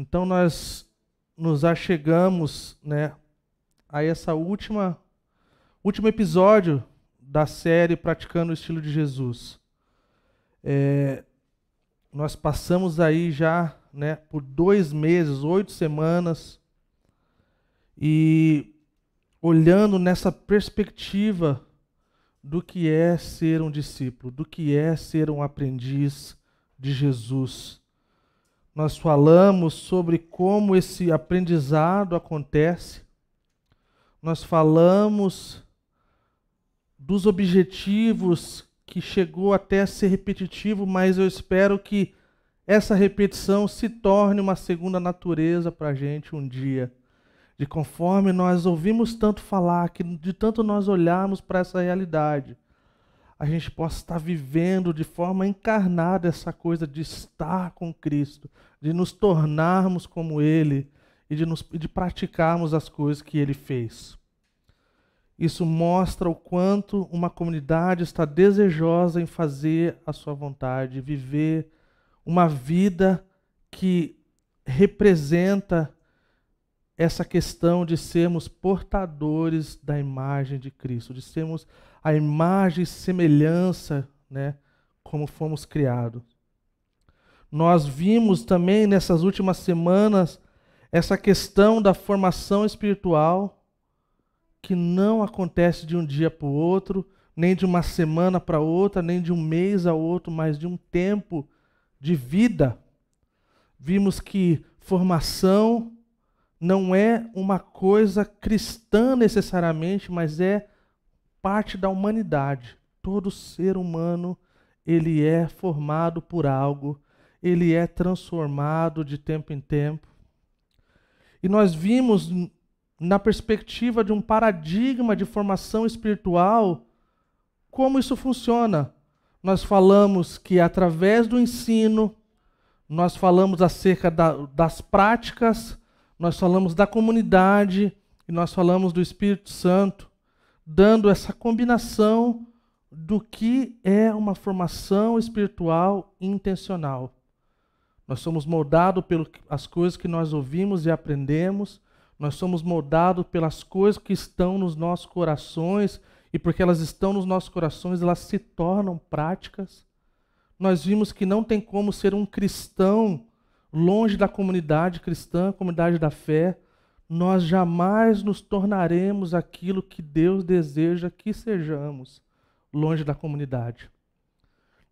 Então nós nos achegamos, né, a essa última último episódio da série Praticando o Estilo de Jesus. É, nós passamos aí já, né, por dois meses, oito semanas, e olhando nessa perspectiva do que é ser um discípulo, do que é ser um aprendiz de Jesus. Nós falamos sobre como esse aprendizado acontece, nós falamos dos objetivos que chegou até a ser repetitivo, mas eu espero que essa repetição se torne uma segunda natureza para a gente um dia. De conforme nós ouvimos tanto falar, que de tanto nós olharmos para essa realidade, a gente possa estar vivendo de forma encarnada essa coisa de estar com Cristo, de nos tornarmos como Ele e de, nos, de praticarmos as coisas que Ele fez. Isso mostra o quanto uma comunidade está desejosa em fazer a sua vontade, viver uma vida que representa essa questão de sermos portadores da imagem de Cristo, de sermos a imagem e semelhança, né, como fomos criados. Nós vimos também nessas últimas semanas essa questão da formação espiritual que não acontece de um dia para o outro, nem de uma semana para outra, nem de um mês a outro, mas de um tempo de vida. Vimos que formação não é uma coisa cristã necessariamente, mas é parte da humanidade. Todo ser humano, ele é formado por algo, ele é transformado de tempo em tempo. E nós vimos na perspectiva de um paradigma de formação espiritual como isso funciona. Nós falamos que através do ensino, nós falamos acerca da, das práticas nós falamos da comunidade e nós falamos do Espírito Santo, dando essa combinação do que é uma formação espiritual intencional. Nós somos moldados pelas coisas que nós ouvimos e aprendemos, nós somos moldados pelas coisas que estão nos nossos corações, e porque elas estão nos nossos corações, elas se tornam práticas. Nós vimos que não tem como ser um cristão longe da comunidade cristã, comunidade da fé, nós jamais nos tornaremos aquilo que Deus deseja que sejamos, longe da comunidade.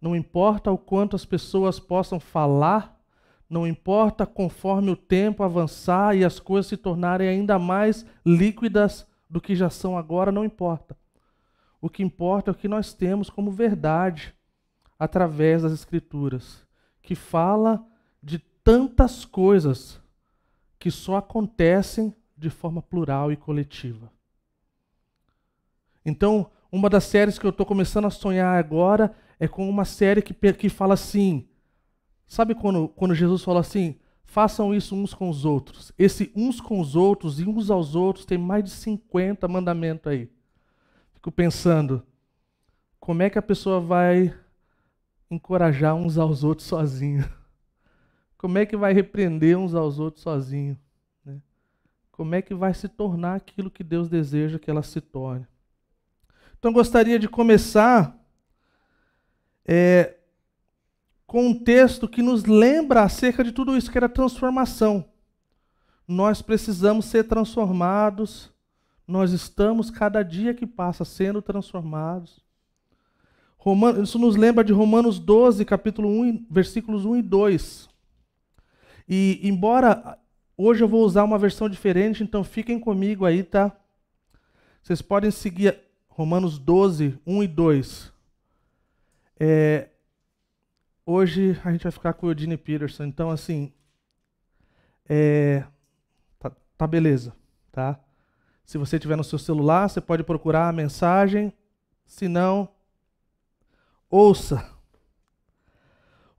Não importa o quanto as pessoas possam falar, não importa conforme o tempo avançar e as coisas se tornarem ainda mais líquidas do que já são agora, não importa. O que importa é o que nós temos como verdade através das Escrituras, que fala de tantas coisas que só acontecem de forma plural e coletiva. Então, uma das séries que eu estou começando a sonhar agora é com uma série que, que fala assim. Sabe quando, quando Jesus fala assim? Façam isso uns com os outros. Esse uns com os outros e uns aos outros tem mais de 50 mandamentos aí. Fico pensando, como é que a pessoa vai encorajar uns aos outros sozinha? Como é que vai repreender uns aos outros sozinho? Né? Como é que vai se tornar aquilo que Deus deseja que ela se torne? Então, gostaria de começar é, com um texto que nos lembra acerca de tudo isso, que era transformação. Nós precisamos ser transformados, nós estamos, cada dia que passa, sendo transformados. Romanos, isso nos lembra de Romanos 12, capítulo 1, versículos 1 e 2. E embora hoje eu vou usar uma versão diferente, então fiquem comigo aí, tá? Vocês podem seguir Romanos 12, 1 e 2. É, hoje a gente vai ficar com o Eugene Peterson, então assim, é, tá, tá beleza, tá? Se você tiver no seu celular, você pode procurar a mensagem. Se não, ouça.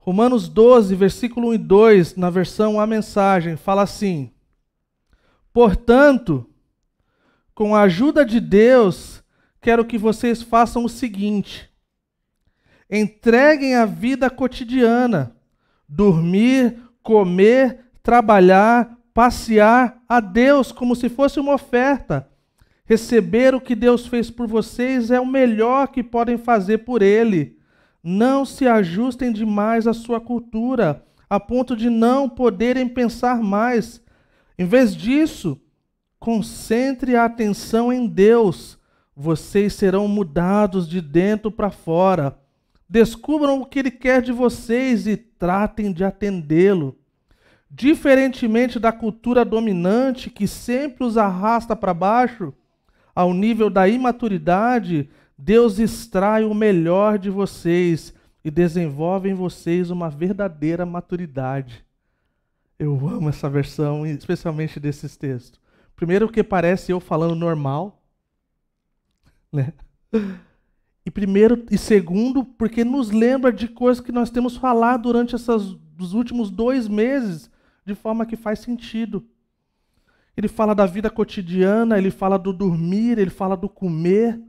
Romanos 12, versículo 1 e 2, na versão A Mensagem, fala assim: Portanto, com a ajuda de Deus, quero que vocês façam o seguinte: entreguem a vida cotidiana, dormir, comer, trabalhar, passear a Deus como se fosse uma oferta. Receber o que Deus fez por vocês é o melhor que podem fazer por Ele. Não se ajustem demais à sua cultura, a ponto de não poderem pensar mais. Em vez disso, concentre a atenção em Deus. Vocês serão mudados de dentro para fora. Descubram o que Ele quer de vocês e tratem de atendê-lo. Diferentemente da cultura dominante que sempre os arrasta para baixo, ao nível da imaturidade, Deus extrai o melhor de vocês e desenvolve em vocês uma verdadeira maturidade. Eu amo essa versão, especialmente desses textos. Primeiro, porque parece eu falando normal, né? E primeiro e segundo, porque nos lembra de coisas que nós temos falado durante esses, os últimos dois meses de forma que faz sentido. Ele fala da vida cotidiana, ele fala do dormir, ele fala do comer,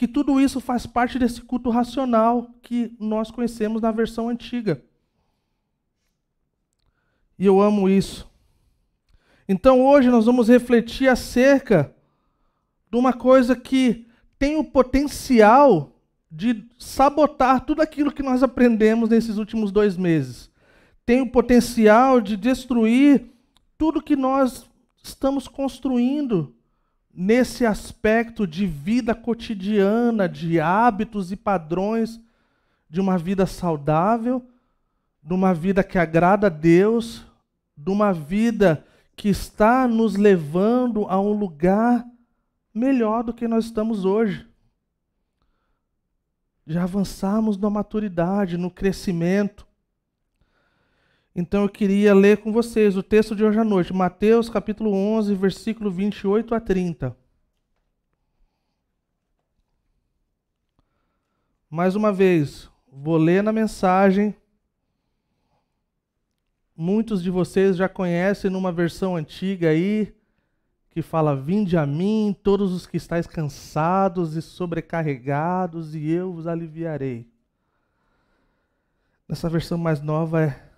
que tudo isso faz parte desse culto racional que nós conhecemos na versão antiga. E eu amo isso. Então hoje nós vamos refletir acerca de uma coisa que tem o potencial de sabotar tudo aquilo que nós aprendemos nesses últimos dois meses tem o potencial de destruir tudo que nós estamos construindo nesse aspecto de vida cotidiana, de hábitos e padrões de uma vida saudável, de uma vida que agrada a Deus, de uma vida que está nos levando a um lugar melhor do que nós estamos hoje. Já avançamos na maturidade, no crescimento. Então eu queria ler com vocês o texto de hoje à noite, Mateus capítulo 11, versículo 28 a 30. Mais uma vez, vou ler na mensagem. Muitos de vocês já conhecem numa versão antiga aí, que fala: Vinde a mim, todos os que estáis cansados e sobrecarregados, e eu vos aliviarei. Nessa versão mais nova é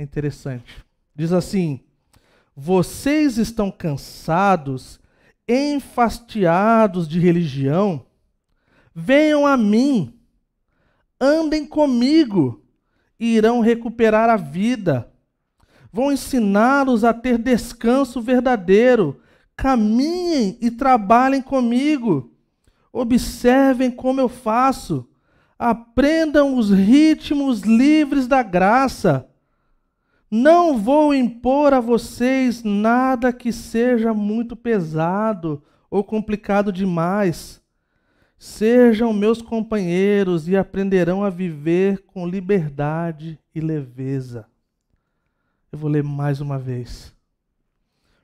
é interessante. Diz assim: Vocês estão cansados, enfastiados de religião? Venham a mim, andem comigo e irão recuperar a vida. Vou ensiná-los a ter descanso verdadeiro. Caminhem e trabalhem comigo. Observem como eu faço. Aprendam os ritmos livres da graça não vou impor a vocês nada que seja muito pesado ou complicado demais. Sejam meus companheiros e aprenderão a viver com liberdade e leveza. Eu vou ler mais uma vez.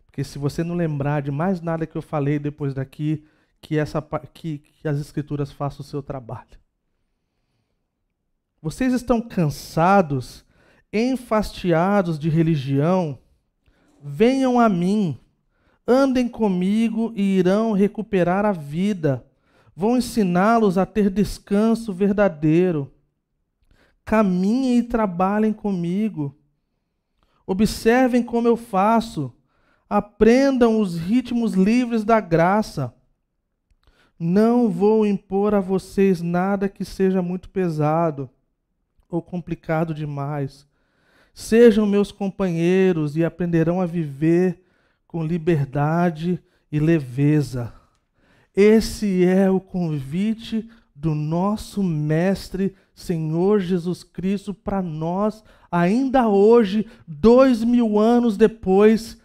Porque se você não lembrar de mais nada que eu falei depois daqui, que, essa, que, que as Escrituras façam o seu trabalho. Vocês estão cansados enfastiados de religião, venham a mim, andem comigo e irão recuperar a vida. Vou ensiná-los a ter descanso verdadeiro. Caminhem e trabalhem comigo. Observem como eu faço. Aprendam os ritmos livres da graça. Não vou impor a vocês nada que seja muito pesado ou complicado demais. Sejam meus companheiros e aprenderão a viver com liberdade e leveza. Esse é o convite do nosso Mestre Senhor Jesus Cristo para nós, ainda hoje, dois mil anos depois,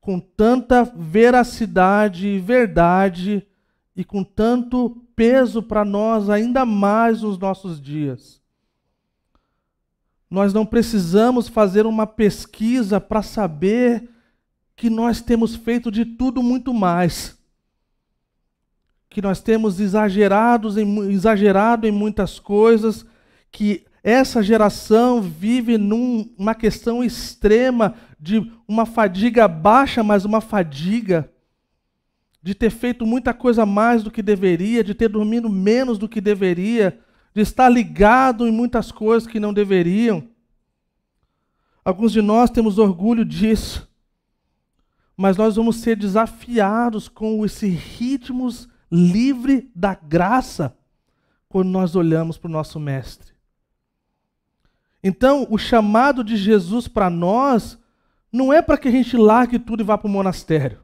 com tanta veracidade e verdade e com tanto peso para nós, ainda mais nos nossos dias. Nós não precisamos fazer uma pesquisa para saber que nós temos feito de tudo muito mais. Que nós temos exagerados em, exagerado em muitas coisas, que essa geração vive numa questão extrema de uma fadiga baixa, mas uma fadiga de ter feito muita coisa mais do que deveria, de ter dormido menos do que deveria, de estar ligado em muitas coisas que não deveriam. Alguns de nós temos orgulho disso. Mas nós vamos ser desafiados com esse ritmos livre da graça quando nós olhamos para o nosso mestre. Então, o chamado de Jesus para nós não é para que a gente largue tudo e vá para o monastério.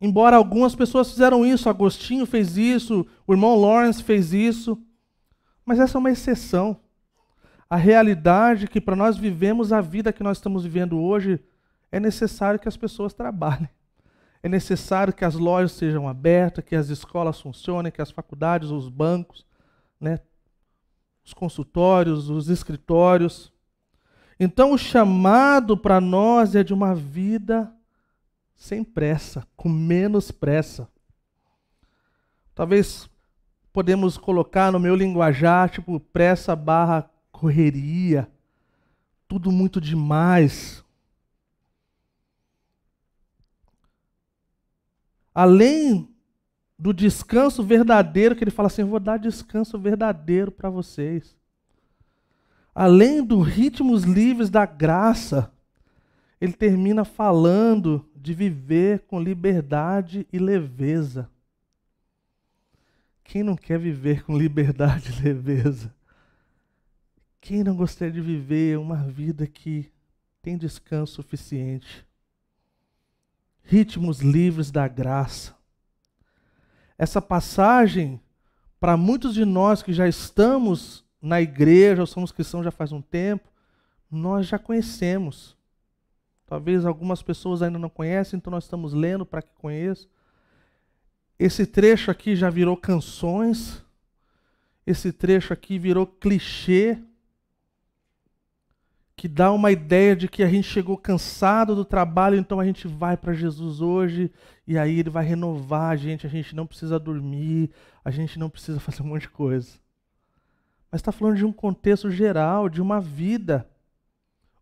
Embora algumas pessoas fizeram isso, Agostinho fez isso, o irmão Lawrence fez isso, mas essa é uma exceção. A realidade que para nós vivemos a vida que nós estamos vivendo hoje, é necessário que as pessoas trabalhem. É necessário que as lojas sejam abertas, que as escolas funcionem, que as faculdades, os bancos, né, os consultórios, os escritórios. Então, o chamado para nós é de uma vida sem pressa, com menos pressa. Talvez podemos colocar no meu linguajar, tipo, pressa barra correria, tudo muito demais. Além do descanso verdadeiro, que ele fala assim: eu vou dar descanso verdadeiro para vocês. Além dos ritmos livres da graça, ele termina falando de viver com liberdade e leveza. Quem não quer viver com liberdade e leveza? Quem não gostaria de viver uma vida que tem descanso suficiente? ritmos livres da graça. Essa passagem, para muitos de nós que já estamos na igreja, ou somos cristãos já faz um tempo, nós já conhecemos. Talvez algumas pessoas ainda não conhecem, então nós estamos lendo para que conheçam. Esse trecho aqui já virou canções. Esse trecho aqui virou clichê que dá uma ideia de que a gente chegou cansado do trabalho, então a gente vai para Jesus hoje e aí ele vai renovar a gente, a gente não precisa dormir, a gente não precisa fazer um monte de coisa. Mas está falando de um contexto geral, de uma vida,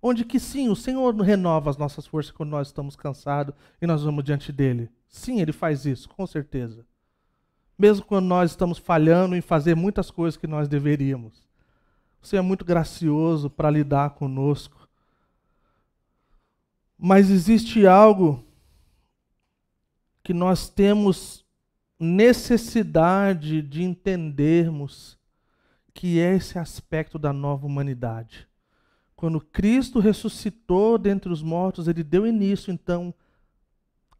onde que sim, o Senhor renova as nossas forças quando nós estamos cansados e nós vamos diante dele. Sim, ele faz isso, com certeza. Mesmo quando nós estamos falhando em fazer muitas coisas que nós deveríamos. Você é muito gracioso para lidar conosco. Mas existe algo que nós temos necessidade de entendermos, que é esse aspecto da nova humanidade. Quando Cristo ressuscitou dentre os mortos, ele deu início, então,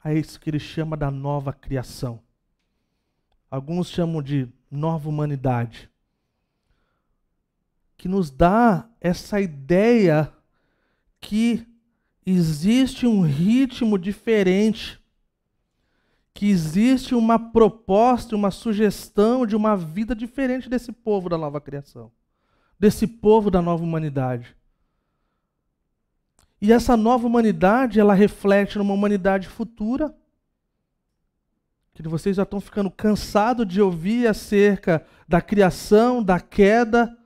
a isso que ele chama da nova criação. Alguns chamam de nova humanidade que nos dá essa ideia que existe um ritmo diferente, que existe uma proposta, uma sugestão de uma vida diferente desse povo da nova criação, desse povo da nova humanidade. E essa nova humanidade, ela reflete numa humanidade futura, que vocês já estão ficando cansados de ouvir acerca da criação, da queda,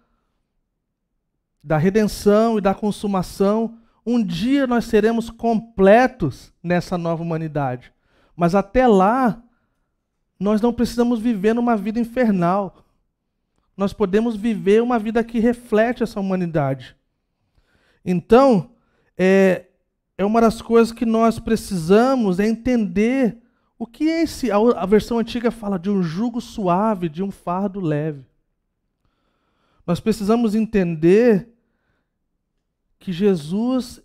da redenção e da consumação, um dia nós seremos completos nessa nova humanidade. Mas até lá, nós não precisamos viver numa vida infernal. Nós podemos viver uma vida que reflete essa humanidade. Então, é, é uma das coisas que nós precisamos é entender o que é esse. A, versão antiga fala de um jugo suave, de um fardo leve. Nós precisamos entender que Jesus,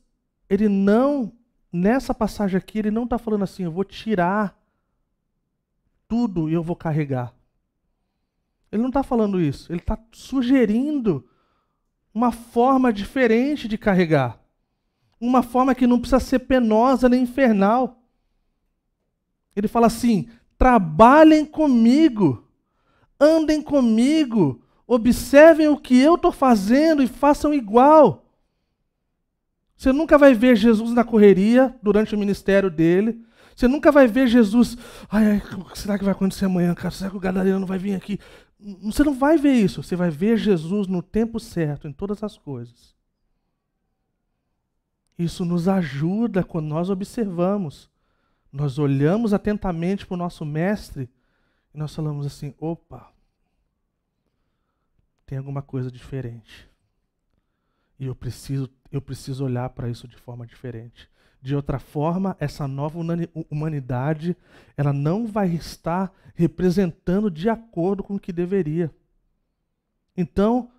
ele não, nessa passagem aqui, ele não está falando assim, eu vou tirar tudo e eu vou carregar. Ele não está falando isso. Ele está sugerindo uma forma diferente de carregar. Uma forma que não precisa ser penosa nem infernal. Ele fala assim: trabalhem comigo, andem comigo, observem o que eu estou fazendo e façam igual. Você nunca vai ver Jesus na correria durante o ministério dele. Você nunca vai ver Jesus. Ai, ai, o que será que vai acontecer amanhã, cara? Será que o Gadareno não vai vir aqui? Você não vai ver isso. Você vai ver Jesus no tempo certo, em todas as coisas. Isso nos ajuda quando nós observamos. Nós olhamos atentamente para o nosso mestre e nós falamos assim: opa, tem alguma coisa diferente. E eu preciso, eu preciso olhar para isso de forma diferente. De outra forma, essa nova humanidade, ela não vai estar representando de acordo com o que deveria. Então,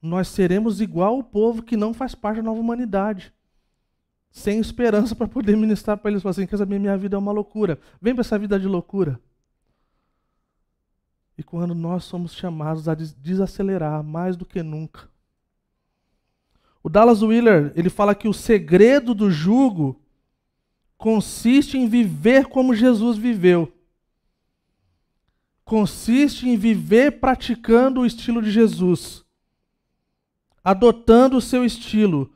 nós seremos igual o povo que não faz parte da nova humanidade. Sem esperança para poder ministrar para eles. Falar assim, que essa minha vida é uma loucura. Vem para essa vida de loucura. E quando nós somos chamados a desacelerar mais do que nunca. O Dallas Wheeler, ele fala que o segredo do jugo consiste em viver como Jesus viveu. Consiste em viver praticando o estilo de Jesus. Adotando o seu estilo.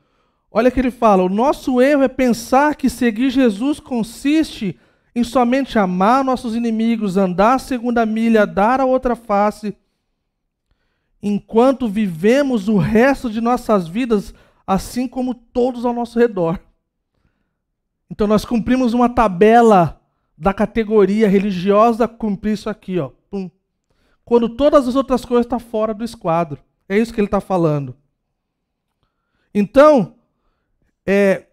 Olha que ele fala: o nosso erro é pensar que seguir Jesus consiste em somente amar nossos inimigos, andar a segunda milha, dar a outra face, enquanto vivemos o resto de nossas vidas assim como todos ao nosso redor. Então nós cumprimos uma tabela da categoria religiosa, cumprir isso aqui, ó. Pum. Quando todas as outras coisas estão tá fora do esquadro. É isso que ele está falando. Então, é,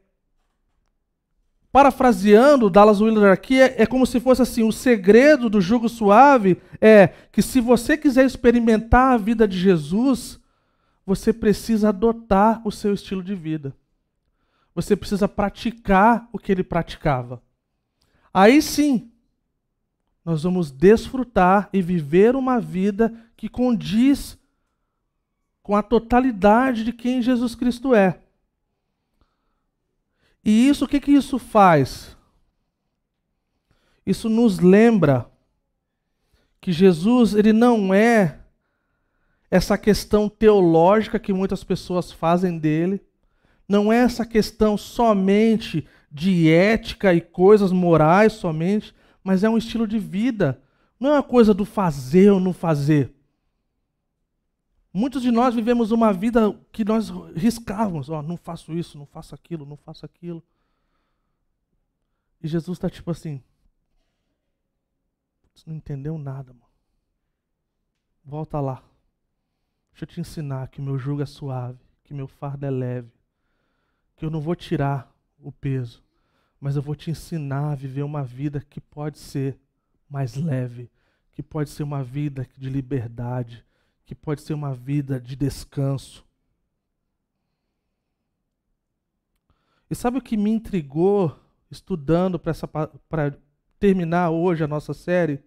parafraseando Dallas Willard aqui, é, é, como se fosse assim: o segredo do jugo suave é que se você quiser experimentar a vida de Jesus, você precisa adotar o seu estilo de vida. Você precisa praticar o que ele praticava. Aí sim, nós vamos desfrutar e viver uma vida que condiz com a totalidade de quem Jesus Cristo é. E isso, o que, que isso faz? Isso nos lembra que Jesus, ele não é essa questão teológica que muitas pessoas fazem dele, não é essa questão somente de ética e coisas morais somente, mas é um estilo de vida. Não é uma coisa do fazer ou não fazer. Muitos de nós vivemos uma vida que nós riscávamos, ó, oh, não faço isso, não faço aquilo, não faço aquilo. E Jesus está tipo assim, você não entendeu nada, mano. Volta lá. Deixa eu te ensinar que meu jugo é suave, que meu fardo é leve, que eu não vou tirar o peso, mas eu vou te ensinar a viver uma vida que pode ser mais leve, que pode ser uma vida de liberdade, que pode ser uma vida de descanso. E sabe o que me intrigou estudando para terminar hoje a nossa série?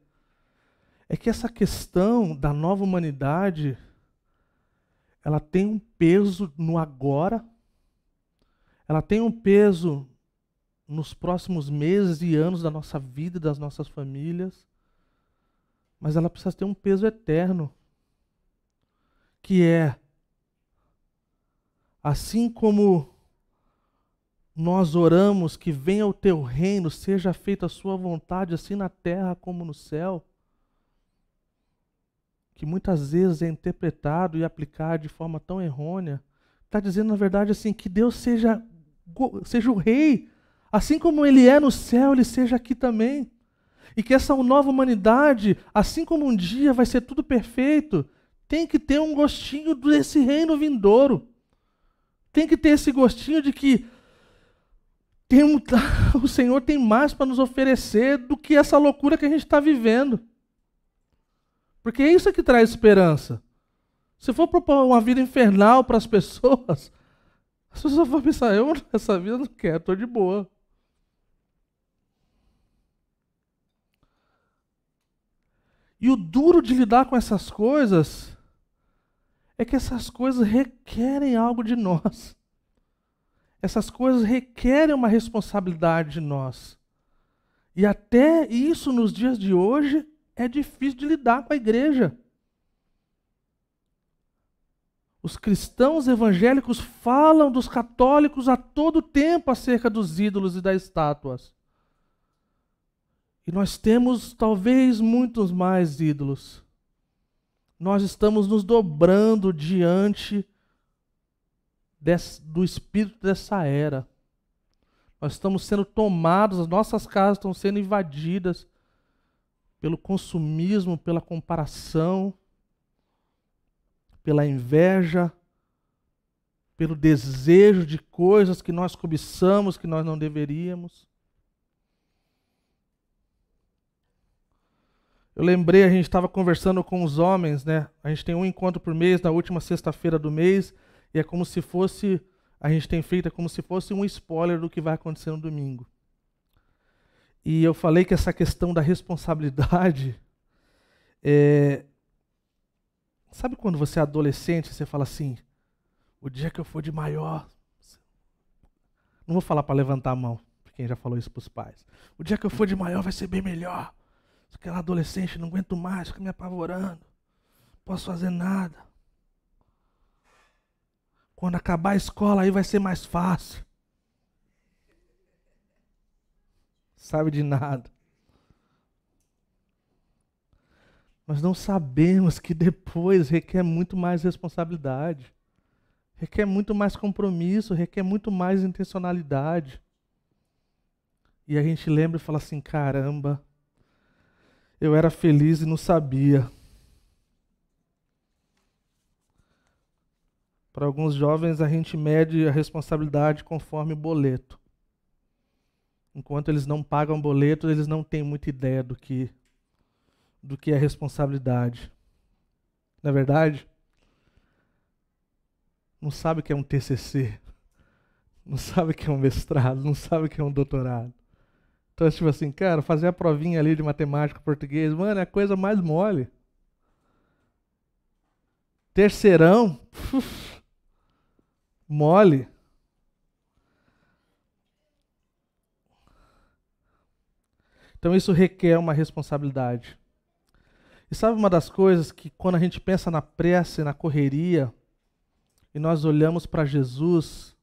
É que essa questão da nova humanidade ela tem um peso no agora, ela tem um peso nos próximos meses e anos da nossa vida e das nossas famílias, mas ela precisa ter um peso eterno que é assim como nós oramos que venha o teu reino, seja feita a sua vontade, assim na terra como no céu, que muitas vezes é interpretado e aplicado de forma tão errônea, está dizendo na verdade assim que Deus seja seja o rei, assim como ele é no céu, ele seja aqui também. E que essa nova humanidade, assim como um dia vai ser tudo perfeito, tem que ter um gostinho desse reino vindouro. Tem que ter esse gostinho de que tem um, o Senhor tem mais para nos oferecer do que essa loucura que a gente está vivendo. Porque é isso que traz esperança. Se for propor uma vida infernal para as pessoas, as pessoas vão pensar: eu essa vida não quero, estou de boa. E o duro de lidar com essas coisas é que essas coisas requerem algo de nós. Essas coisas requerem uma responsabilidade de nós. E até isso nos dias de hoje é difícil de lidar com a igreja. Os cristãos evangélicos falam dos católicos a todo tempo acerca dos ídolos e das estátuas. E nós temos talvez muitos mais ídolos nós estamos nos dobrando diante desse, do espírito dessa era. Nós estamos sendo tomados, as nossas casas estão sendo invadidas pelo consumismo, pela comparação, pela inveja, pelo desejo de coisas que nós cobiçamos, que nós não deveríamos. Eu lembrei, a gente estava conversando com os homens, né? A gente tem um encontro por mês, na última sexta-feira do mês, e é como se fosse, a gente tem feito é como se fosse um spoiler do que vai acontecer no domingo. E eu falei que essa questão da responsabilidade é, Sabe quando você é adolescente, você fala assim: o dia que eu for de maior. Não vou falar para levantar a mão, quem já falou isso para os pais. O dia que eu for de maior vai ser bem melhor. Aquela adolescente, não aguento mais, fica me apavorando. Não posso fazer nada. Quando acabar a escola, aí vai ser mais fácil. Sabe de nada. Nós não sabemos que depois requer muito mais responsabilidade, requer muito mais compromisso, requer muito mais intencionalidade. E a gente lembra e fala assim: caramba, eu era feliz e não sabia. Para alguns jovens, a gente mede a responsabilidade conforme o boleto. Enquanto eles não pagam boleto, eles não têm muita ideia do que do que é responsabilidade. Não é verdade? Não sabe o que é um TCC, não sabe o que é um mestrado, não sabe o que é um doutorado. Então, tipo assim, cara, fazer a provinha ali de matemática, português, mano, é a coisa mais mole. Terceirão, uf, mole. Então, isso requer uma responsabilidade. E sabe uma das coisas que quando a gente pensa na pressa e na correria, e nós olhamos para Jesus,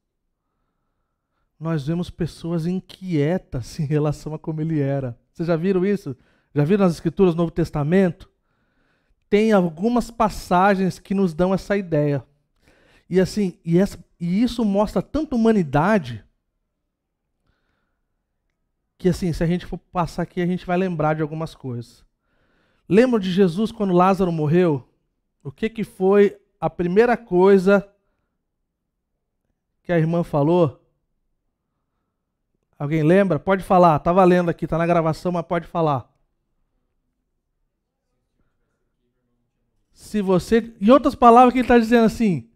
nós vemos pessoas inquietas em relação a como ele era. Vocês já viram isso? Já viram nas Escrituras do Novo Testamento? Tem algumas passagens que nos dão essa ideia. E assim, e, essa, e isso mostra tanta humanidade que assim, se a gente for passar aqui, a gente vai lembrar de algumas coisas. Lembram de Jesus quando Lázaro morreu? O que, que foi a primeira coisa que a irmã falou? Alguém lembra? Pode falar. Está valendo aqui, está na gravação, mas pode falar. Se você. Em outras palavras, que ele está dizendo assim.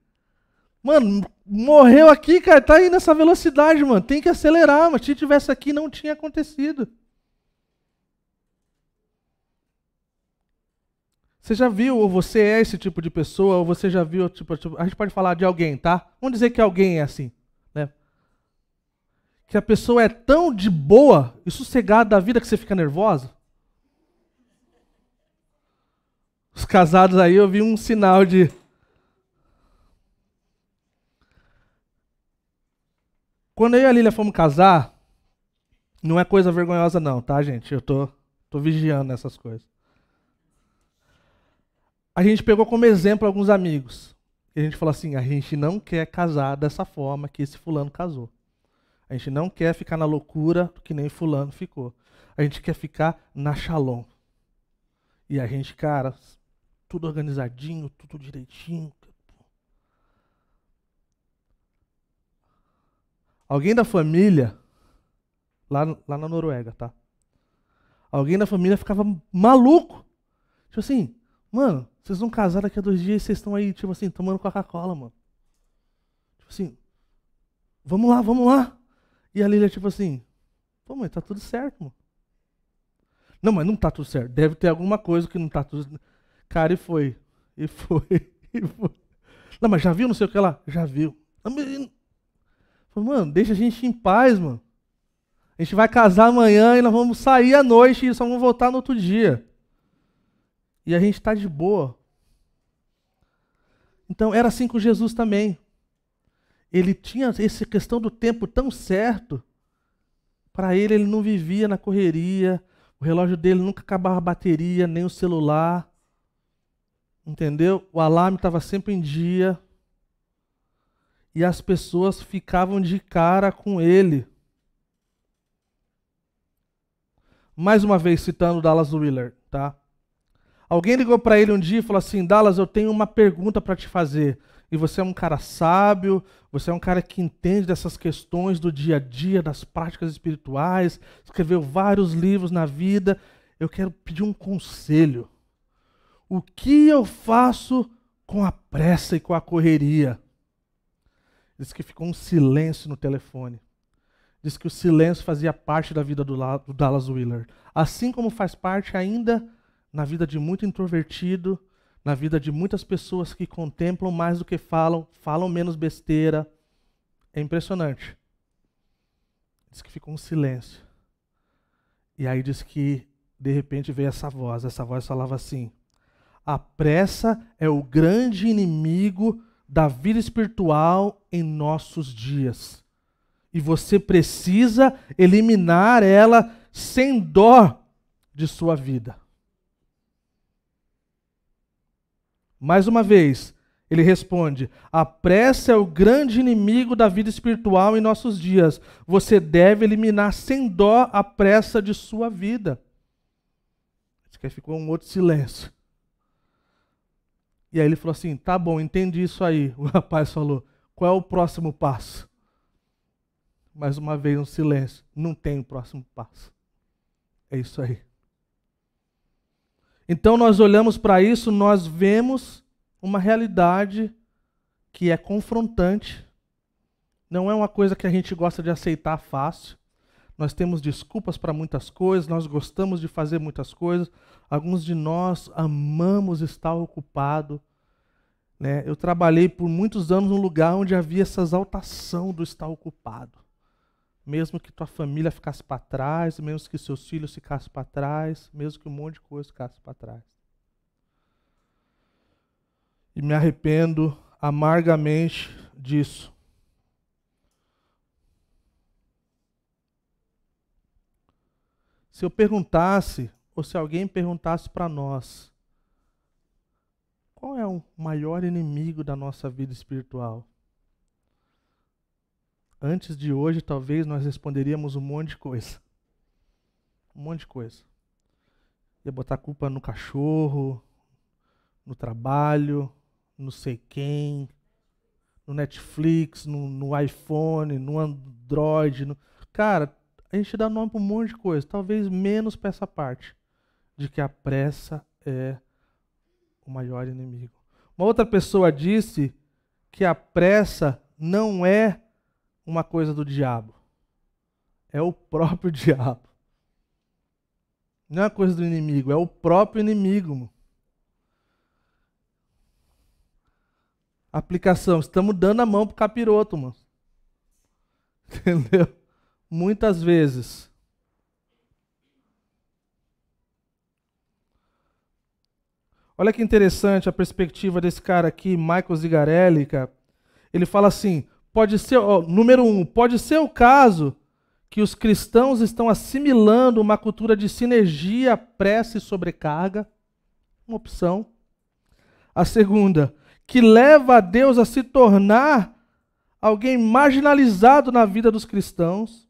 Mano, morreu aqui, cara. Tá aí nessa velocidade, mano. Tem que acelerar, mas se tivesse aqui, não tinha acontecido. Você já viu, ou você é esse tipo de pessoa, ou você já viu, tipo, tipo, a gente pode falar de alguém, tá? Vamos dizer que alguém é assim? Que a pessoa é tão de boa e sossegada da vida que você fica nervosa. Os casados aí, eu vi um sinal de. Quando eu e a Lília fomos casar, não é coisa vergonhosa, não, tá, gente? Eu tô, tô vigiando essas coisas a gente pegou como exemplo alguns amigos. E a gente falou assim: a gente não quer casar dessa forma que esse fulano casou. A gente não quer ficar na loucura que nem fulano ficou. A gente quer ficar na shalom. E a gente, cara, tudo organizadinho, tudo direitinho. Alguém da família, lá, lá na Noruega, tá? Alguém da família ficava maluco. Tipo assim, mano, vocês vão casar daqui a dois dias e vocês estão aí, tipo assim, tomando Coca-Cola, mano. Tipo assim, vamos lá, vamos lá. E a Lília, tipo assim, pô, mãe, tá tudo certo, mano. Não, mas não tá tudo certo. Deve ter alguma coisa que não tá tudo. Cara, e foi. E foi. E foi. Não, mas já viu não sei o que lá? Já viu. Mano, deixa a gente em paz, mano. A gente vai casar amanhã e nós vamos sair à noite e só vamos voltar no outro dia. E a gente está de boa. Então era assim com Jesus também. Ele tinha essa questão do tempo tão certo. Para ele, ele não vivia na correria. O relógio dele nunca acabava a bateria, nem o celular. Entendeu? O alarme estava sempre em dia. E as pessoas ficavam de cara com ele. Mais uma vez citando Dallas Willard, tá? Alguém ligou para ele um dia e falou assim: Dallas, eu tenho uma pergunta para te fazer. E você é um cara sábio, você é um cara que entende dessas questões do dia a dia, das práticas espirituais, escreveu vários livros na vida. Eu quero pedir um conselho. O que eu faço com a pressa e com a correria? Diz que ficou um silêncio no telefone. Diz que o silêncio fazia parte da vida do, Dallas Willard. Assim como faz parte ainda na vida de muito introvertido, na vida de muitas pessoas que contemplam mais do que falam, falam menos besteira. É impressionante. Diz que ficou um silêncio. E aí diz que de repente veio essa voz. Essa voz falava assim: A pressa é o grande inimigo da vida espiritual em nossos dias. E você precisa eliminar ela sem dó de sua vida. Mais uma vez, ele responde: A pressa é o grande inimigo da vida espiritual em nossos dias. Você deve eliminar sem dó a pressa de sua vida. Isso que ficou um outro silêncio. E aí ele falou assim: Tá bom, entendi isso aí. O rapaz falou: Qual é o próximo passo? Mais uma vez um silêncio. Não tem o próximo passo. É isso aí. Então nós olhamos para isso, nós vemos uma realidade que é confrontante. Não é uma coisa que a gente gosta de aceitar fácil. Nós temos desculpas para muitas coisas, nós gostamos de fazer muitas coisas. Alguns de nós amamos estar ocupado. Né? Eu trabalhei por muitos anos num lugar onde havia essa exaltação do estar ocupado mesmo que tua família ficasse para trás, mesmo que seus filhos ficassem para trás, mesmo que um monte de coisa ficasse para trás. E me arrependo amargamente disso. Se eu perguntasse, ou se alguém perguntasse para nós, qual é o maior inimigo da nossa vida espiritual? Antes de hoje, talvez nós responderíamos um monte de coisa. Um monte de coisa. Ia botar culpa no cachorro, no trabalho, no sei quem, no Netflix, no, no iPhone, no Android. No... Cara, a gente dá nome para um monte de coisa. Talvez menos para essa parte de que a pressa é o maior inimigo. Uma outra pessoa disse que a pressa não é uma coisa do diabo. É o próprio diabo. Não é coisa do inimigo, é o próprio inimigo. Aplicação, estamos dando a mão pro capiroto, mano. Entendeu? Muitas vezes. Olha que interessante a perspectiva desse cara aqui, Michael Zigarelli, cara. Ele fala assim: Pode ser, ó, número um, pode ser o caso que os cristãos estão assimilando uma cultura de sinergia, pressa e sobrecarga. Uma opção. A segunda, que leva a Deus a se tornar alguém marginalizado na vida dos cristãos.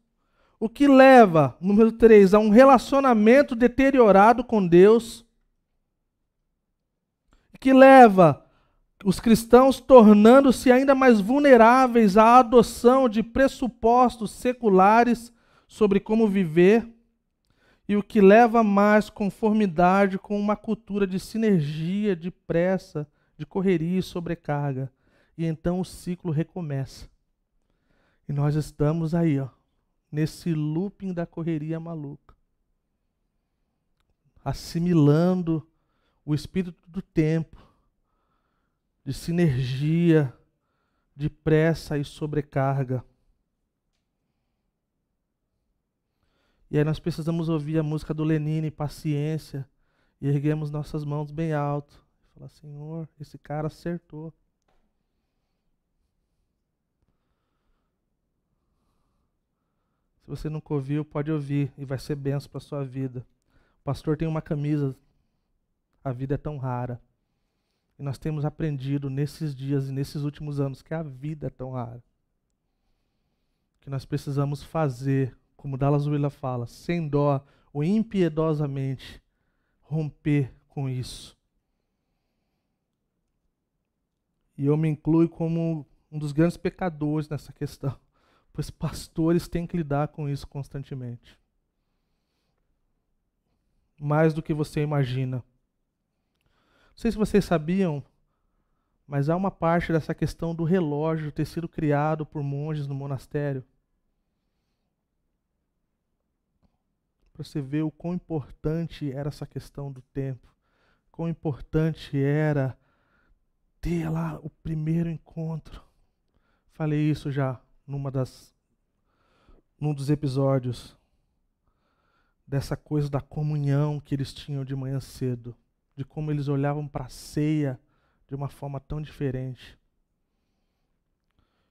O que leva, número três, a um relacionamento deteriorado com Deus. Que leva os cristãos tornando-se ainda mais vulneráveis à adoção de pressupostos seculares sobre como viver, e o que leva mais conformidade com uma cultura de sinergia, de pressa, de correria e sobrecarga. E então o ciclo recomeça. E nós estamos aí, ó, nesse looping da correria maluca, assimilando o espírito do tempo de sinergia, de pressa e sobrecarga. E aí nós precisamos ouvir a música do Lenine, Paciência, e erguemos nossas mãos bem alto. Falar, Senhor, esse cara acertou. Se você nunca ouviu, pode ouvir e vai ser benção para sua vida. O pastor tem uma camisa. A vida é tão rara. E nós temos aprendido nesses dias e nesses últimos anos que a vida é tão rara. Que nós precisamos fazer, como Dallas Willard fala, sem dó ou impiedosamente, romper com isso. E eu me incluo como um dos grandes pecadores nessa questão, pois pastores têm que lidar com isso constantemente. Mais do que você imagina. Não sei se vocês sabiam, mas há uma parte dessa questão do relógio ter sido criado por monges no monastério. Para você ver o quão importante era essa questão do tempo, quão importante era ter lá o primeiro encontro. Falei isso já numa das num dos episódios dessa coisa da comunhão que eles tinham de manhã cedo, de como eles olhavam para a ceia de uma forma tão diferente.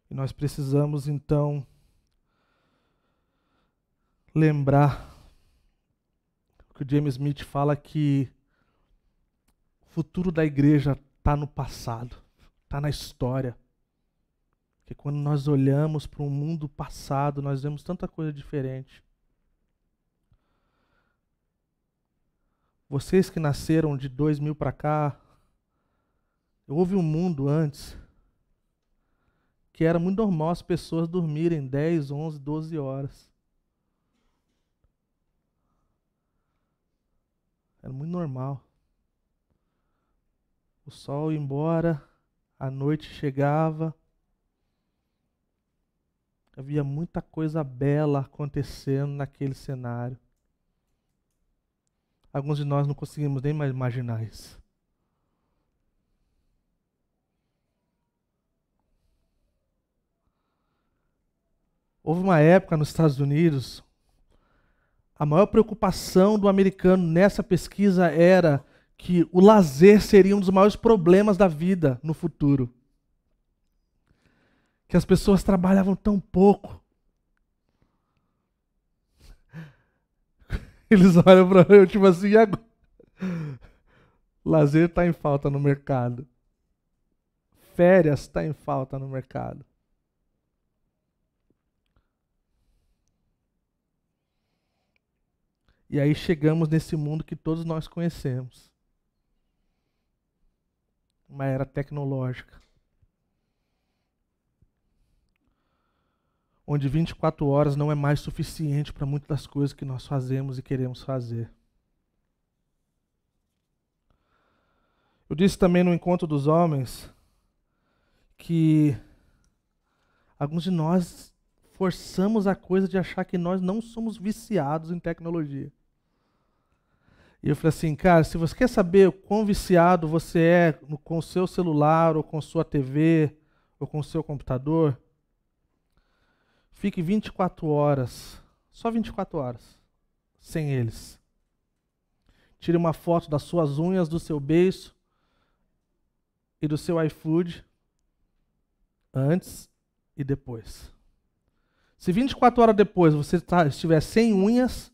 E nós precisamos então lembrar que o James Smith fala que o futuro da igreja está no passado, está na história. Que quando nós olhamos para um mundo passado, nós vemos tanta coisa diferente. Vocês que nasceram de 2000 para cá, Houve um mundo antes que era muito normal as pessoas dormirem 10, 11, 12 horas. Era muito normal. O sol ia embora, a noite chegava. Havia muita coisa bela acontecendo naquele cenário. Alguns de nós não conseguimos nem mais imaginar isso. Houve uma época nos Estados Unidos, a maior preocupação do americano nessa pesquisa era que o lazer seria um dos maiores problemas da vida no futuro. Que as pessoas trabalhavam tão pouco. Eles olham para eu, tipo assim, agora? lazer está em falta no mercado. Férias está em falta no mercado. E aí chegamos nesse mundo que todos nós conhecemos. Uma era tecnológica. Onde 24 horas não é mais suficiente para muitas das coisas que nós fazemos e queremos fazer. Eu disse também no encontro dos homens que alguns de nós forçamos a coisa de achar que nós não somos viciados em tecnologia. E eu falei assim, cara, se você quer saber o quão viciado você é com o seu celular, ou com sua TV, ou com o seu computador, fique 24 horas, só 24 horas, sem eles. Tire uma foto das suas unhas, do seu beiço e do seu iFood antes e depois. Se 24 horas depois você tá, estiver sem unhas,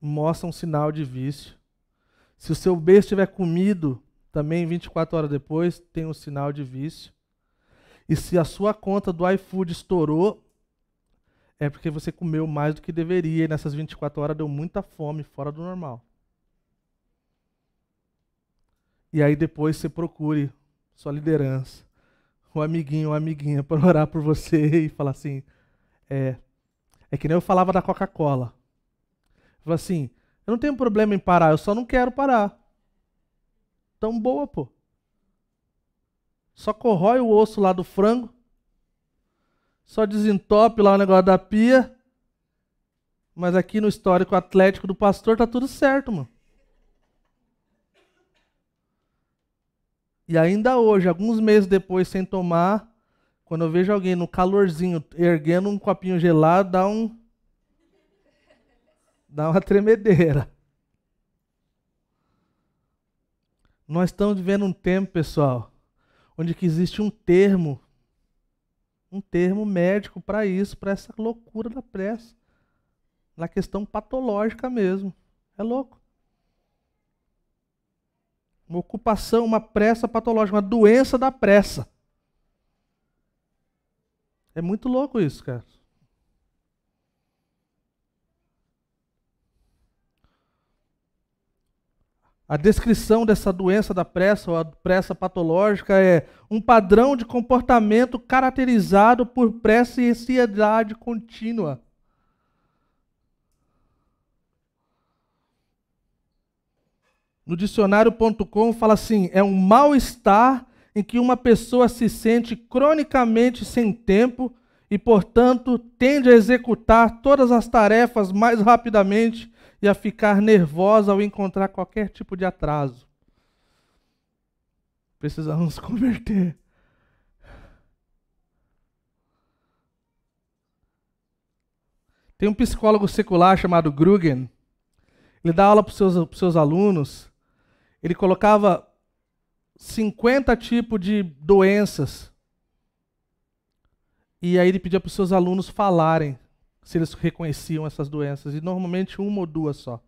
mostra um sinal de vício. Se o seu beijo estiver comido, também 24 horas depois, tem um sinal de vício. E se a sua conta do iFood estourou, é porque você comeu mais do que deveria e nessas 24 horas deu muita fome fora do normal. E aí depois você procure sua liderança, um amiguinho ou amiguinha para orar por você e falar assim, é, é que nem eu falava da Coca-Cola. Falou assim: eu não tenho problema em parar, eu só não quero parar. Tão boa, pô. Só corrói o osso lá do frango. Só desentope lá o negócio da pia. Mas aqui no histórico atlético do pastor tá tudo certo, mano. E ainda hoje, alguns meses depois, sem tomar, quando eu vejo alguém no calorzinho erguendo um copinho gelado, dá um dá uma tremedeira. Nós estamos vivendo um tempo, pessoal, onde que existe um termo, um termo médico para isso, para essa loucura da pressa, na questão patológica mesmo. É louco. Uma ocupação, uma pressa patológica, uma doença da pressa. É muito louco isso, cara. A descrição dessa doença da pressa, ou a pressa patológica, é um padrão de comportamento caracterizado por pressa e ansiedade contínua. No dicionário.com fala assim: é um mal-estar em que uma pessoa se sente cronicamente sem tempo e, portanto, tende a executar todas as tarefas mais rapidamente e a ficar nervosa ao encontrar qualquer tipo de atraso. Precisamos converter. Tem um psicólogo secular chamado Grugen. Ele dá aula para os seus, seus alunos. Ele colocava 50 tipos de doenças. E aí ele pedia para os seus alunos falarem se eles reconheciam essas doenças. E normalmente uma ou duas só.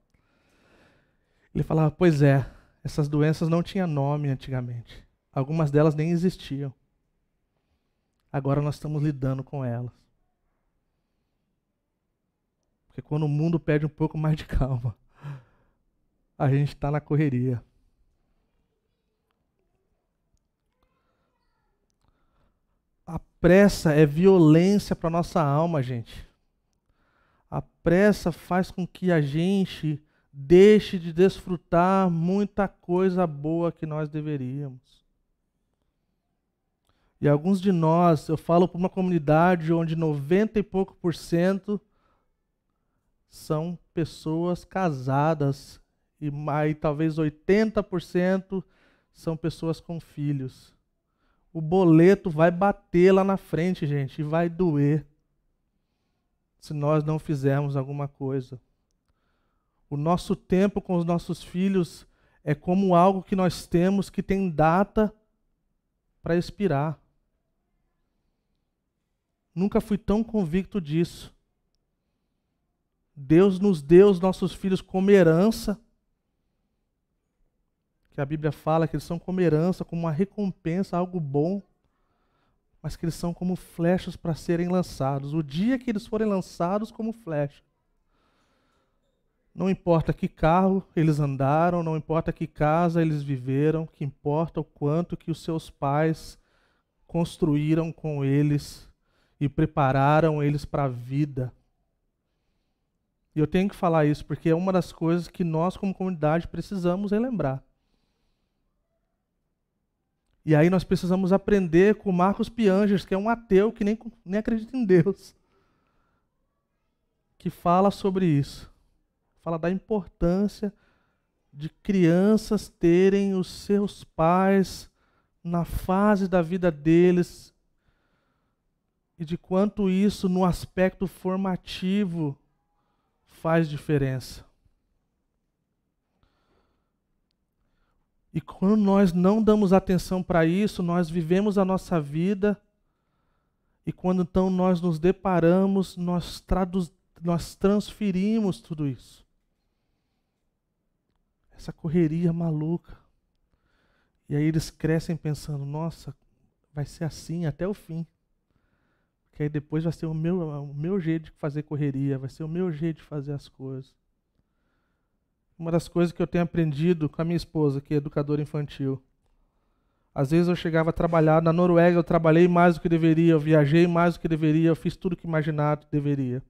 Ele falava: Pois é, essas doenças não tinham nome antigamente. Algumas delas nem existiam. Agora nós estamos lidando com elas. Porque quando o mundo pede um pouco mais de calma, a gente está na correria. A pressa é violência para nossa alma, gente. A pressa faz com que a gente deixe de desfrutar muita coisa boa que nós deveríamos. E alguns de nós, eu falo para uma comunidade onde 90 e pouco por cento são pessoas casadas e mais, talvez 80% são pessoas com filhos o boleto vai bater lá na frente, gente, e vai doer se nós não fizermos alguma coisa. O nosso tempo com os nossos filhos é como algo que nós temos que tem data para expirar. Nunca fui tão convicto disso. Deus nos deu os nossos filhos como herança que a Bíblia fala que eles são como herança, como uma recompensa, algo bom, mas que eles são como flechas para serem lançados. O dia que eles forem lançados como flecha. Não importa que carro eles andaram, não importa que casa eles viveram, que importa o quanto que os seus pais construíram com eles e prepararam eles para a vida. E eu tenho que falar isso porque é uma das coisas que nós, como comunidade, precisamos relembrar. E aí nós precisamos aprender com Marcos Piangers, que é um ateu que nem, nem acredita em Deus, que fala sobre isso. Fala da importância de crianças terem os seus pais na fase da vida deles e de quanto isso, no aspecto formativo, faz diferença. E quando nós não damos atenção para isso, nós vivemos a nossa vida e quando então nós nos deparamos, nós, traduz, nós transferimos tudo isso. Essa correria maluca. E aí eles crescem pensando: nossa, vai ser assim até o fim. Porque aí depois vai ser o meu, o meu jeito de fazer correria, vai ser o meu jeito de fazer as coisas. Uma das coisas que eu tenho aprendido com a minha esposa, que é educadora infantil. Às vezes eu chegava a trabalhar na Noruega, eu trabalhei mais do que deveria, eu viajei mais do que deveria, eu fiz tudo que imaginado que deveria.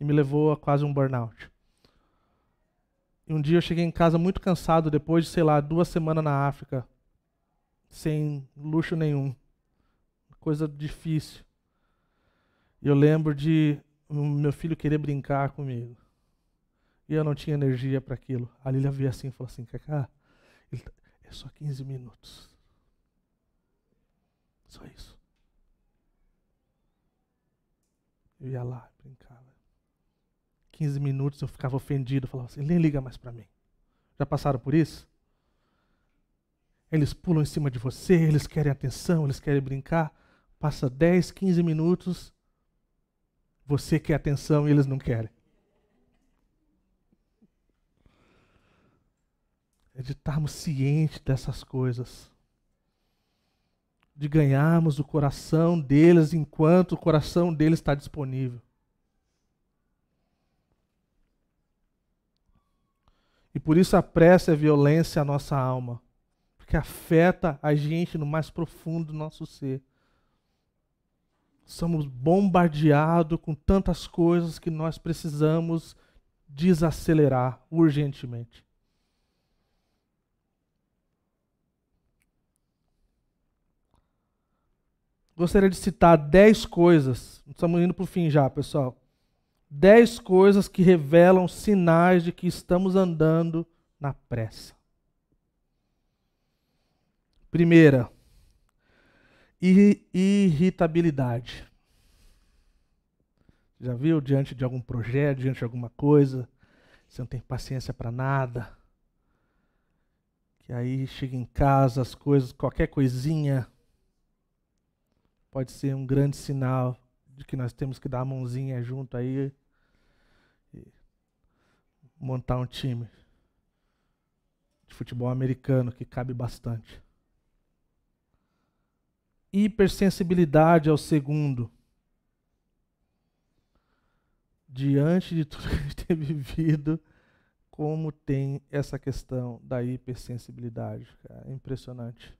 E me levou a quase um burnout. E um dia eu cheguei em casa muito cansado, depois de, sei lá, duas semanas na África, sem luxo nenhum. Coisa difícil. E eu lembro de meu filho querer brincar comigo. E eu não tinha energia para aquilo. A Lília veio assim e falou assim: Cacá, tá, é só 15 minutos. Só isso. Eu ia lá, brincava. 15 minutos eu ficava ofendido, falava assim: nem liga mais para mim. Já passaram por isso? Eles pulam em cima de você, eles querem atenção, eles querem brincar. Passa 10, 15 minutos, você quer atenção e eles não querem. É de estarmos cientes dessas coisas. De ganharmos o coração deles enquanto o coração deles está disponível. E por isso a pressa é violência à nossa alma, porque afeta a gente no mais profundo do nosso ser. Somos bombardeados com tantas coisas que nós precisamos desacelerar urgentemente. Gostaria de citar dez coisas, estamos indo para o fim já, pessoal Dez coisas que revelam sinais de que estamos andando na pressa. Primeira, irritabilidade. Já viu diante de algum projeto, diante de alguma coisa, você não tem paciência para nada. Que aí chega em casa, as coisas, qualquer coisinha pode ser um grande sinal de que nós temos que dar a mãozinha junto aí e montar um time de futebol americano que cabe bastante. Hipersensibilidade ao segundo. Diante de tudo que a gente tem vivido, como tem essa questão da hipersensibilidade. É impressionante.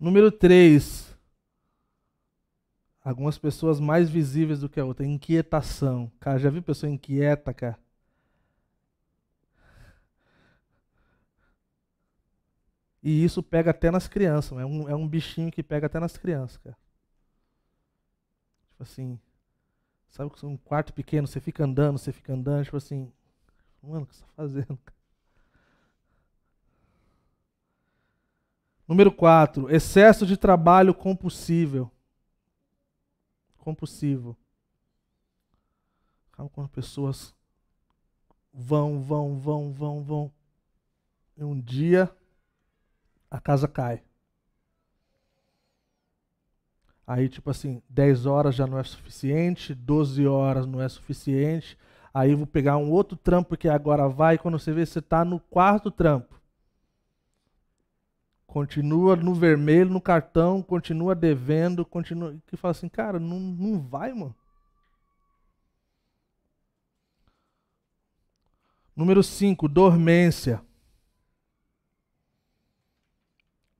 Número 3, Algumas pessoas mais visíveis do que a outra. Inquietação. Cara, já viu pessoa inquieta, cara? E isso pega até nas crianças. É um, é um bichinho que pega até nas crianças, cara. Tipo assim. Sabe que um quarto pequeno, você fica andando, você fica andando, tipo assim. Mano, o que você está fazendo? Número 4. Excesso de trabalho compulsível compulsivo. Quando pessoas vão, vão, vão, vão, vão. E um dia a casa cai. Aí, tipo assim, 10 horas já não é suficiente, 12 horas não é suficiente. Aí vou pegar um outro trampo que agora vai, quando você vê, você está no quarto trampo continua no vermelho, no cartão, continua devendo, continua. Que fala assim, cara, não, não vai, mano. Número 5, dormência.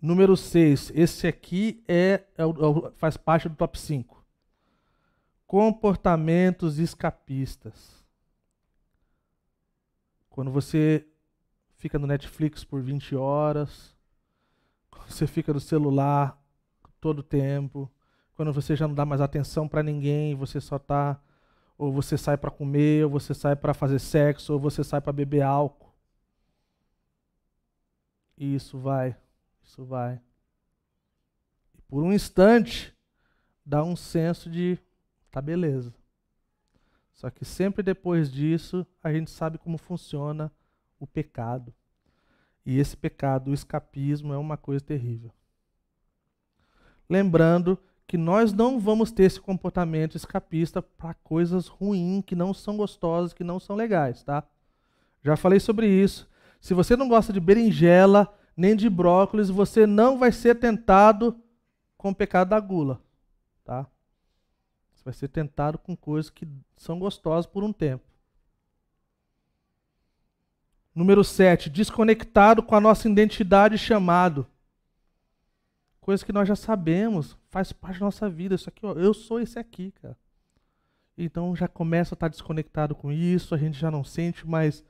Número 6, esse aqui é, é, é, faz parte do top 5. Comportamentos escapistas. Quando você fica no Netflix por 20 horas, você fica no celular todo o tempo, quando você já não dá mais atenção para ninguém, você só tá ou você sai para comer, ou você sai para fazer sexo, ou você sai para beber álcool. E isso vai, isso vai. E por um instante dá um senso de tá beleza. Só que sempre depois disso a gente sabe como funciona o pecado. E esse pecado, o escapismo, é uma coisa terrível. Lembrando que nós não vamos ter esse comportamento escapista para coisas ruins, que não são gostosas, que não são legais, tá? Já falei sobre isso. Se você não gosta de berinjela, nem de brócolis, você não vai ser tentado com o pecado da gula, tá? Você vai ser tentado com coisas que são gostosas por um tempo. Número 7, desconectado com a nossa identidade chamado. Coisa que nós já sabemos, faz parte da nossa vida. Isso aqui, ó, eu sou esse aqui, cara. Então já começa a estar desconectado com isso, a gente já não sente mais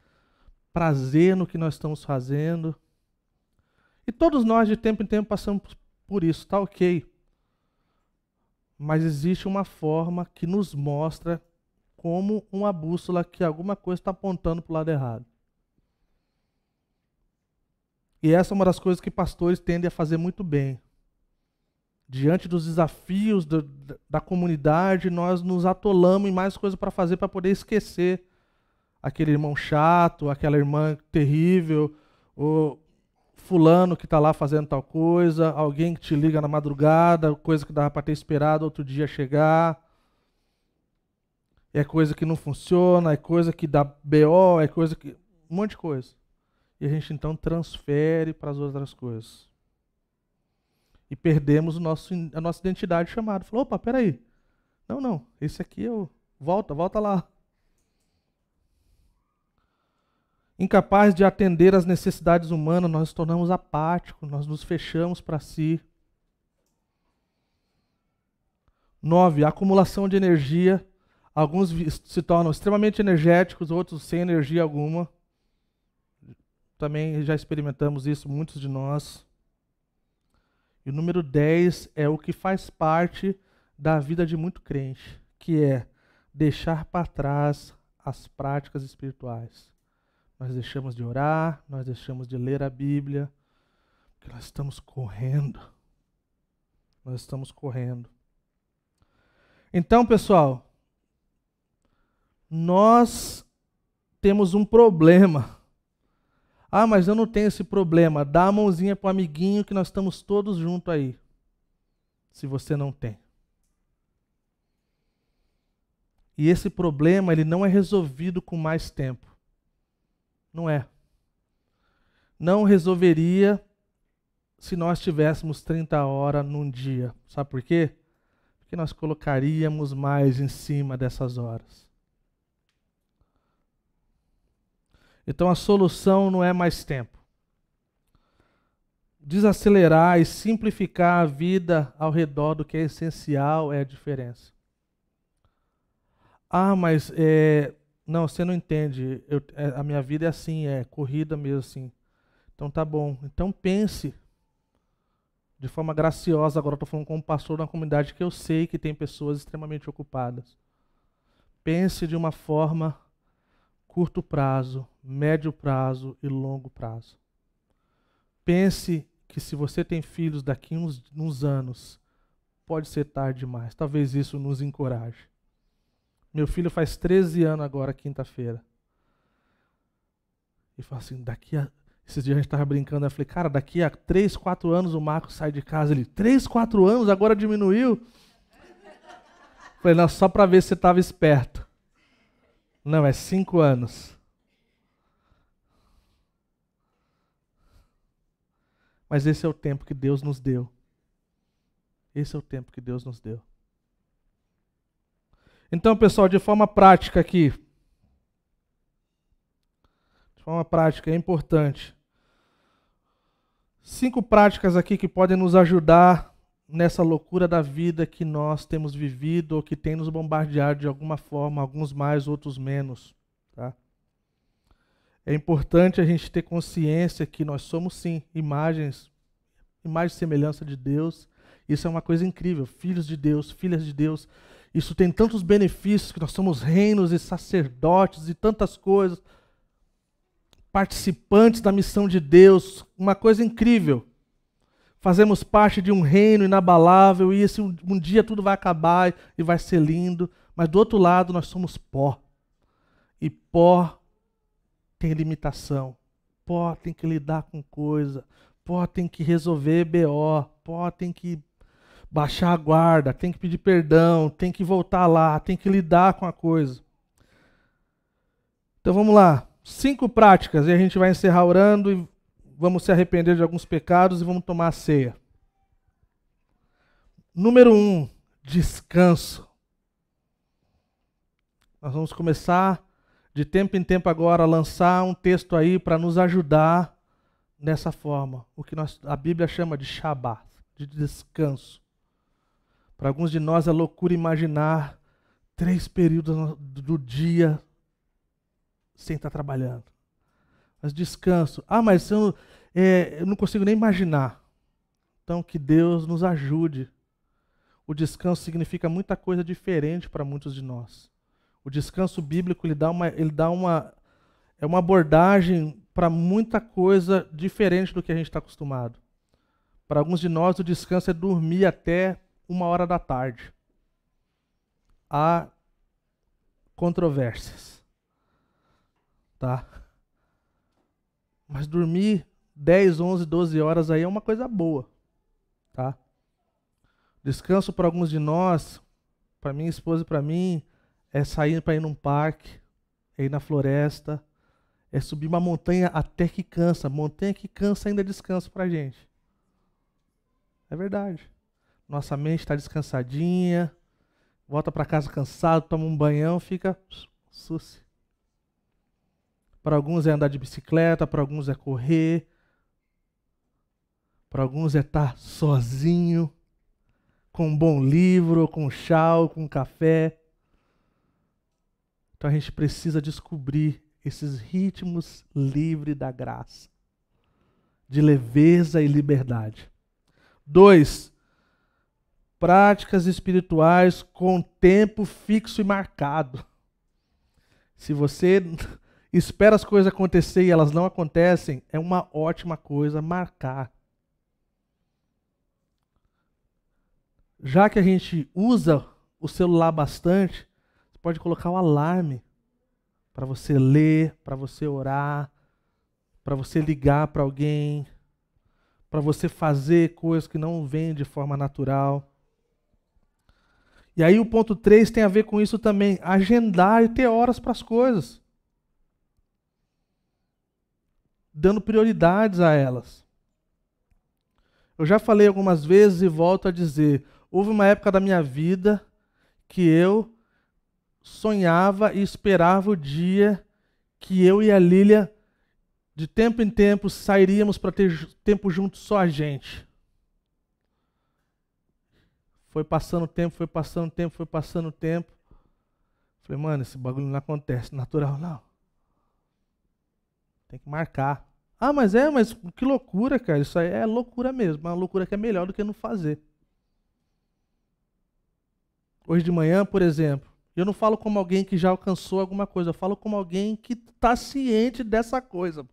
prazer no que nós estamos fazendo. E todos nós, de tempo em tempo, passamos por isso, tá ok. Mas existe uma forma que nos mostra como uma bússola que alguma coisa está apontando para o lado errado. E essa é uma das coisas que pastores tendem a fazer muito bem. Diante dos desafios do, da comunidade, nós nos atolamos em mais coisas para fazer para poder esquecer aquele irmão chato, aquela irmã terrível, o fulano que está lá fazendo tal coisa, alguém que te liga na madrugada, coisa que dava para ter esperado outro dia chegar. É coisa que não funciona, é coisa que dá BO, é coisa que. Um monte de coisa e a gente então transfere para as outras coisas. E perdemos nosso, a nossa identidade chamada. Falou, opa, peraí. Não, não, esse aqui eu. Volta, volta lá. Incapaz de atender às necessidades humanas, nós nos tornamos apáticos, nós nos fechamos para si. Nove, acumulação de energia. Alguns se tornam extremamente energéticos, outros sem energia alguma. Também já experimentamos isso, muitos de nós. E o número 10 é o que faz parte da vida de muito crente, que é deixar para trás as práticas espirituais. Nós deixamos de orar, nós deixamos de ler a Bíblia, porque nós estamos correndo. Nós estamos correndo. Então, pessoal, nós temos um problema. Ah, mas eu não tenho esse problema. Dá a mãozinha para o amiguinho que nós estamos todos juntos aí. Se você não tem. E esse problema ele não é resolvido com mais tempo. Não é. Não resolveria se nós tivéssemos 30 horas num dia. Sabe por quê? que nós colocaríamos mais em cima dessas horas. Então a solução não é mais tempo. Desacelerar e simplificar a vida ao redor do que é essencial é a diferença. Ah, mas é, não, você não entende. Eu, é, a minha vida é assim, é corrida mesmo assim. Então tá bom. Então pense de forma graciosa, agora estou falando como pastor de uma comunidade que eu sei que tem pessoas extremamente ocupadas. Pense de uma forma curto prazo, médio prazo e longo prazo. Pense que se você tem filhos daqui uns, uns anos, pode ser tarde demais. Talvez isso nos encoraje. Meu filho faz 13 anos agora, quinta-feira. E fala assim: daqui a esses dias a gente estava brincando, eu falei, cara, daqui a 3, 4 anos o Marcos sai de casa. Ele, 3, 4 anos, agora diminuiu? Falei, não, só para ver se você estava esperto. Não, é 5 anos. Mas esse é o tempo que Deus nos deu. Esse é o tempo que Deus nos deu. Então, pessoal, de forma prática aqui, de forma prática, é importante Cinco práticas aqui que podem nos ajudar nessa loucura da vida que nós temos vivido ou que tem nos bombardeado de alguma forma, alguns mais, outros menos. Tá? É importante a gente ter consciência que nós somos sim imagens, imagem e semelhança de Deus. Isso é uma coisa incrível. Filhos de Deus, filhas de Deus. Isso tem tantos benefícios que nós somos reinos e sacerdotes e tantas coisas participantes da missão de Deus, uma coisa incrível. Fazemos parte de um reino inabalável e esse um, um dia tudo vai acabar e vai ser lindo, mas do outro lado nós somos pó. E pó tem limitação. Pó tem que lidar com coisa. Pó tem que resolver BO. Pó tem que baixar a guarda, tem que pedir perdão, tem que voltar lá, tem que lidar com a coisa. Então vamos lá cinco práticas e a gente vai encerrar orando e vamos se arrepender de alguns pecados e vamos tomar a ceia. Número um, descanso. Nós vamos começar de tempo em tempo agora a lançar um texto aí para nos ajudar nessa forma, o que nós, a Bíblia chama de Shabat, de descanso. Para alguns de nós é loucura imaginar três períodos do dia sem estar trabalhando. Mas descanso. Ah, mas eu, é, eu não consigo nem imaginar. Então, que Deus nos ajude. O descanso significa muita coisa diferente para muitos de nós. O descanso bíblico ele dá uma, ele dá uma, é uma abordagem para muita coisa diferente do que a gente está acostumado. Para alguns de nós, o descanso é dormir até uma hora da tarde. Há controvérsias tá? Mas dormir 10, 11, 12 horas aí é uma coisa boa, tá? Descanso para alguns de nós, para minha esposa e para mim, é sair para ir num parque, é ir na floresta, é subir uma montanha até que cansa. Montanha que cansa ainda é descanso para gente. É verdade. Nossa mente está descansadinha, volta para casa cansado, toma um banhão, fica suci. Para alguns é andar de bicicleta, para alguns é correr, para alguns é estar sozinho, com um bom livro, com um chá, com um café. Então a gente precisa descobrir esses ritmos livres da graça, de leveza e liberdade. Dois, práticas espirituais com tempo fixo e marcado. Se você espera as coisas acontecer e elas não acontecem, é uma ótima coisa marcar. Já que a gente usa o celular bastante, você pode colocar o alarme para você ler, para você orar, para você ligar para alguém, para você fazer coisas que não vêm de forma natural. E aí o ponto 3 tem a ver com isso também, agendar e ter horas para as coisas. Dando prioridades a elas. Eu já falei algumas vezes e volto a dizer, houve uma época da minha vida que eu sonhava e esperava o dia que eu e a Lília, de tempo em tempo, sairíamos para ter tempo junto só a gente. Foi passando o tempo, foi passando o tempo, foi passando o tempo. Falei, mano, esse bagulho não acontece natural, não. Tem que marcar. Ah, mas é, mas que loucura, cara. Isso aí é loucura mesmo. Uma loucura que é melhor do que não fazer. Hoje de manhã, por exemplo, eu não falo como alguém que já alcançou alguma coisa, eu falo como alguém que está ciente dessa coisa.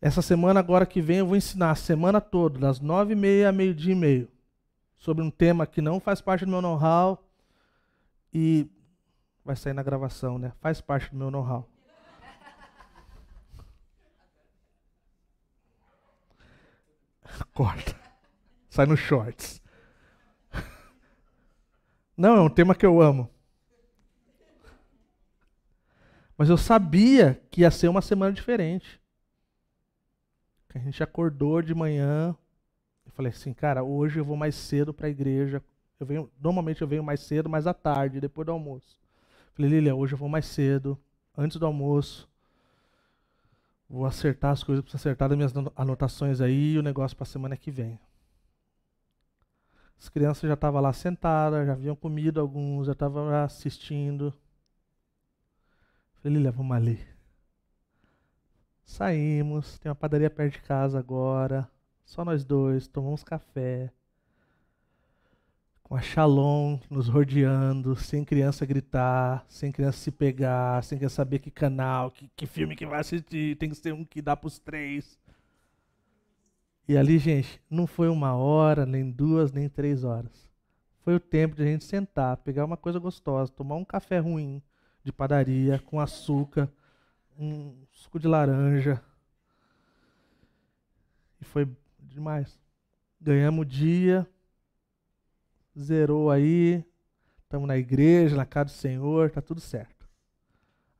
Essa semana agora que vem eu vou ensinar a semana toda, das nove e meia a meio-dia e meio, sobre um tema que não faz parte do meu know-how e vai sair na gravação, né? Faz parte do meu know-how. Corta. Sai no shorts. Não, é um tema que eu amo. Mas eu sabia que ia ser uma semana diferente. A gente acordou de manhã. Eu falei assim, cara, hoje eu vou mais cedo para a igreja. Eu venho, normalmente eu venho mais cedo, mas à tarde, depois do almoço. Falei, Lilia, hoje eu vou mais cedo, antes do almoço. Vou acertar as coisas, preciso acertar das minhas anotações aí e o negócio para a semana que vem. As crianças já estavam lá sentadas, já haviam comido alguns, já estavam assistindo. Falei, Lilia, vamos ali. Saímos, tem uma padaria perto de casa agora. Só nós dois, tomamos café. Com a Shalom nos rodeando, sem criança gritar, sem criança se pegar, sem criança saber que canal, que, que filme que vai assistir, tem que ser um que dá para os três. E ali, gente, não foi uma hora, nem duas, nem três horas. Foi o tempo de a gente sentar, pegar uma coisa gostosa, tomar um café ruim de padaria com açúcar, um suco de laranja. E foi demais. Ganhamos o dia, zerou aí, estamos na igreja, na casa do Senhor, tá tudo certo.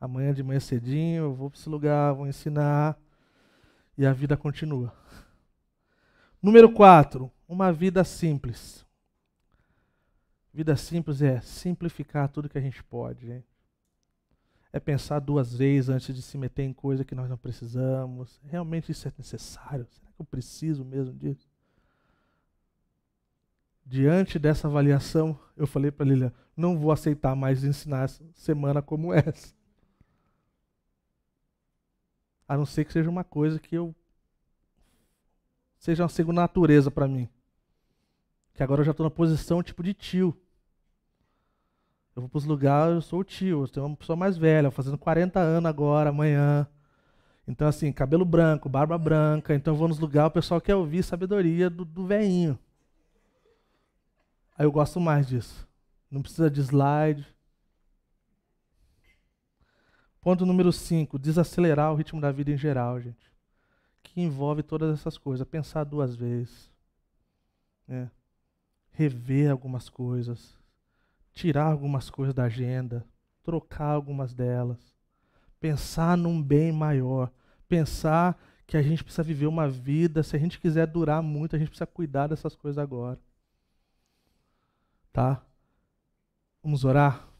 Amanhã de manhã cedinho eu vou para esse lugar, vou ensinar e a vida continua. Número 4, uma vida simples. Vida simples é simplificar tudo que a gente pode. Hein? É pensar duas vezes antes de se meter em coisa que nós não precisamos. Realmente isso é necessário? Será que eu preciso mesmo disso? Diante dessa avaliação, eu falei para Lilian: não vou aceitar mais ensinar semana como essa. A não ser que seja uma coisa que eu seja uma segunda natureza para mim. Que agora eu já estou na posição tipo de tio. Eu vou para os lugares, eu sou o tio, eu sou uma pessoa mais velha, fazendo 40 anos agora, amanhã. Então, assim, cabelo branco, barba branca. Então, eu vou nos lugares, o pessoal quer ouvir sabedoria do, do veinho. Aí eu gosto mais disso. Não precisa de slide. Ponto número 5, desacelerar o ritmo da vida em geral, gente que envolve todas essas coisas. Pensar duas vezes. Né? Rever algumas coisas. Tirar algumas coisas da agenda. Trocar algumas delas. Pensar num bem maior. Pensar que a gente precisa viver uma vida. Se a gente quiser durar muito, a gente precisa cuidar dessas coisas agora. Tá? Vamos orar?